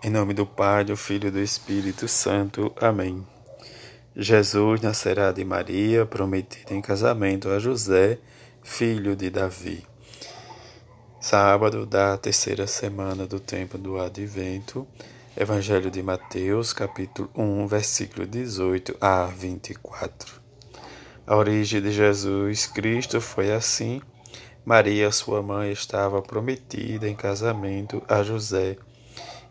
Em nome do Pai, do Filho e do Espírito Santo. Amém. Jesus nascerá de Maria, prometido em casamento a José, filho de Davi. Sábado da terceira semana do tempo do Advento, Evangelho de Mateus, capítulo 1, versículo 18 a 24. A origem de Jesus Cristo foi assim. Maria, sua mãe, estava prometida em casamento a José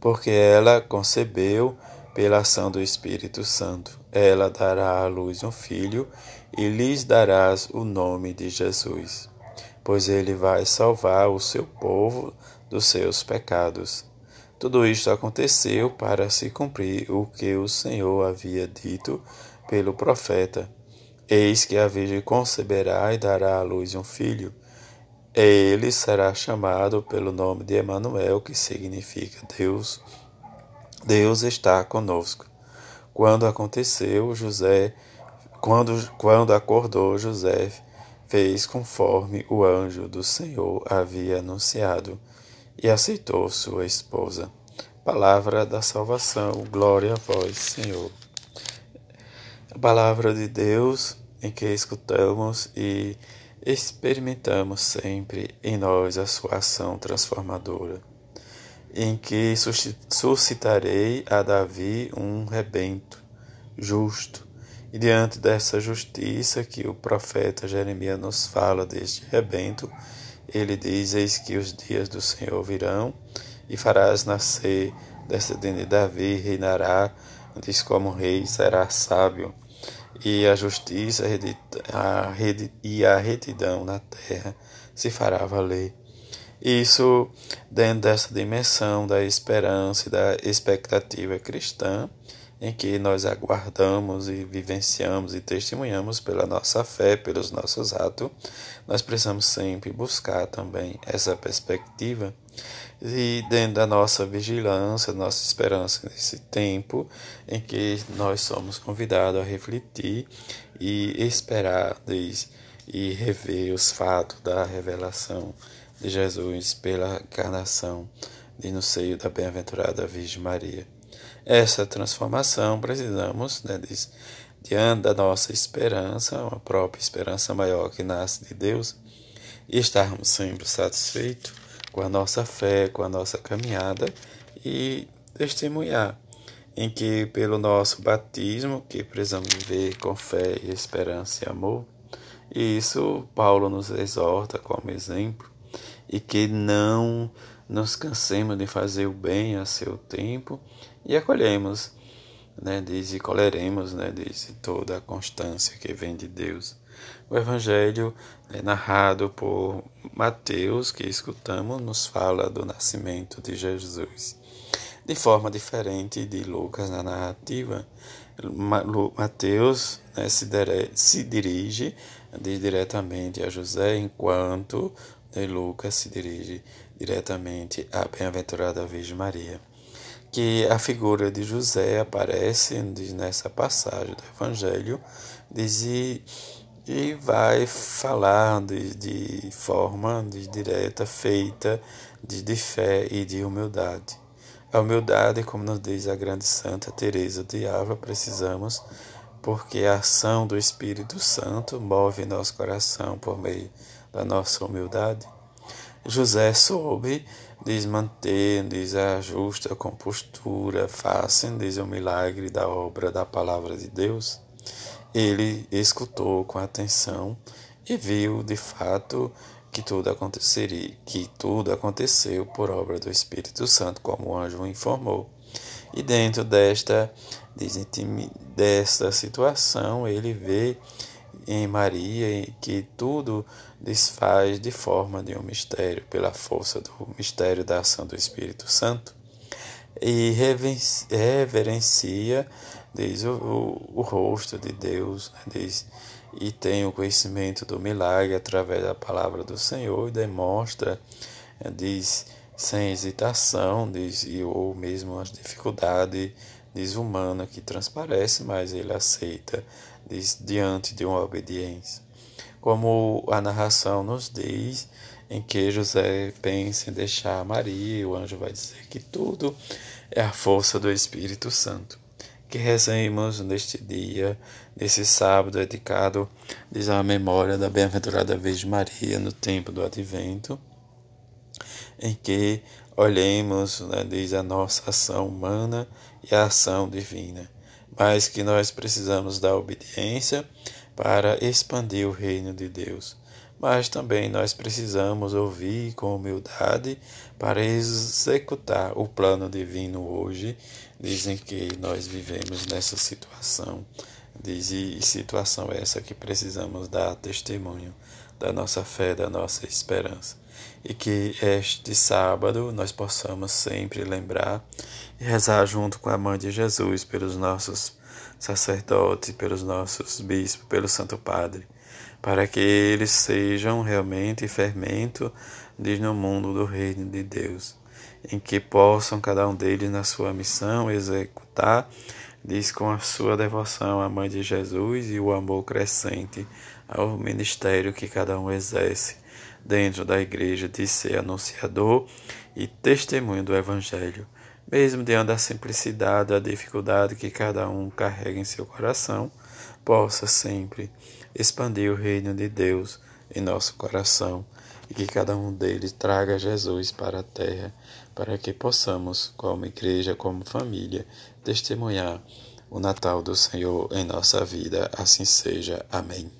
porque ela concebeu pela ação do Espírito Santo. Ela dará à luz um filho e lhes darás o nome de Jesus, pois ele vai salvar o seu povo dos seus pecados. Tudo isto aconteceu para se cumprir o que o Senhor havia dito pelo profeta. Eis que a Virgem conceberá e dará à luz um filho ele será chamado pelo nome de Emanuel, que significa Deus. Deus está conosco. Quando aconteceu, José, quando, quando acordou, José fez conforme o anjo do Senhor havia anunciado e aceitou sua esposa. Palavra da salvação, glória a vós, Senhor. A palavra de Deus em que escutamos e experimentamos sempre em nós a sua ação transformadora, em que suscitarei a Davi um rebento justo. E diante dessa justiça que o profeta Jeremias nos fala deste rebento, ele diz: Eis que os dias do Senhor virão, e farás nascer descendente de Davi, reinará, diz como rei, será sábio e a justiça a e a retidão na terra se fará valer. Isso dentro dessa dimensão da esperança e da expectativa cristã, em que nós aguardamos e vivenciamos e testemunhamos pela nossa fé, pelos nossos atos, nós precisamos sempre buscar também essa perspectiva e dentro da nossa vigilância, nossa esperança nesse tempo em que nós somos convidados a refletir e esperar diz, e rever os fatos da revelação de Jesus pela encarnação de no seio da bem-aventurada Virgem Maria. Essa transformação precisamos, né, diz, diante da nossa esperança, uma própria esperança maior que nasce de Deus, e estarmos sempre satisfeitos com a nossa fé, com a nossa caminhada e testemunhar em que pelo nosso batismo, que precisamos viver com fé esperança e amor, e isso Paulo nos exorta como exemplo, e que não nos cansemos de fazer o bem a seu tempo e acolhemos, né, diz, e colheremos, né, diz, toda a constância que vem de Deus. O Evangelho é narrado por Mateus, que escutamos, nos fala do nascimento de Jesus. De forma diferente de Lucas na narrativa, Mateus né, se, se, dirige diretamente a José, enquanto né, Lucas se dirige diretamente à bem-aventurada Virgem Maria. Que a figura de José aparece nessa passagem do Evangelho, diz e vai falar de, de forma de direta, feita de, de fé e de humildade. A humildade, como nos diz a grande santa Teresa de Ávila, precisamos porque a ação do Espírito Santo move nosso coração por meio da nossa humildade. José soube desmanter, diz a justa compostura, fácil, diz o milagre da obra da palavra de Deus ele escutou com atenção e viu de fato que tudo aconteceria, que tudo aconteceu por obra do Espírito Santo, como o anjo informou. E dentro desta, desta situação, ele vê em Maria que tudo desfaz de forma de um mistério, pela força do mistério da ação do Espírito Santo. e reverencia diz, o, o, o rosto de Deus, né, diz, e tem o conhecimento do milagre através da palavra do Senhor e demonstra, eh, diz, sem hesitação, diz, ou mesmo as dificuldades diz humana que transparece, mas ele aceita diante de uma obediência. Como a narração nos diz, em que José pensa em deixar Maria, o anjo vai dizer que tudo é a força do Espírito Santo. Que rezemos neste dia, nesse sábado dedicado diz, à memória da bem-aventurada Virgem Maria no tempo do Advento, em que olhemos, né, diz a nossa ação humana e a ação divina, mas que nós precisamos da obediência para expandir o reino de Deus. Mas também nós precisamos ouvir com humildade para executar o plano divino hoje. Dizem que nós vivemos nessa situação, diz, e situação essa que precisamos dar testemunho da nossa fé, da nossa esperança e que este sábado nós possamos sempre lembrar e rezar junto com a Mãe de Jesus pelos nossos sacerdotes, pelos nossos bispos, pelo Santo Padre, para que eles sejam realmente fermento diz no mundo do reino de Deus, em que possam cada um deles na sua missão executar diz com a sua devoção à Mãe de Jesus e o amor crescente ao ministério que cada um exerce dentro da igreja de ser anunciador e testemunho do Evangelho, mesmo diante da simplicidade, da dificuldade que cada um carrega em seu coração, possa sempre expandir o reino de Deus em nosso coração e que cada um deles traga Jesus para a terra, para que possamos, como igreja, como família, testemunhar o Natal do Senhor em nossa vida. Assim seja. Amém.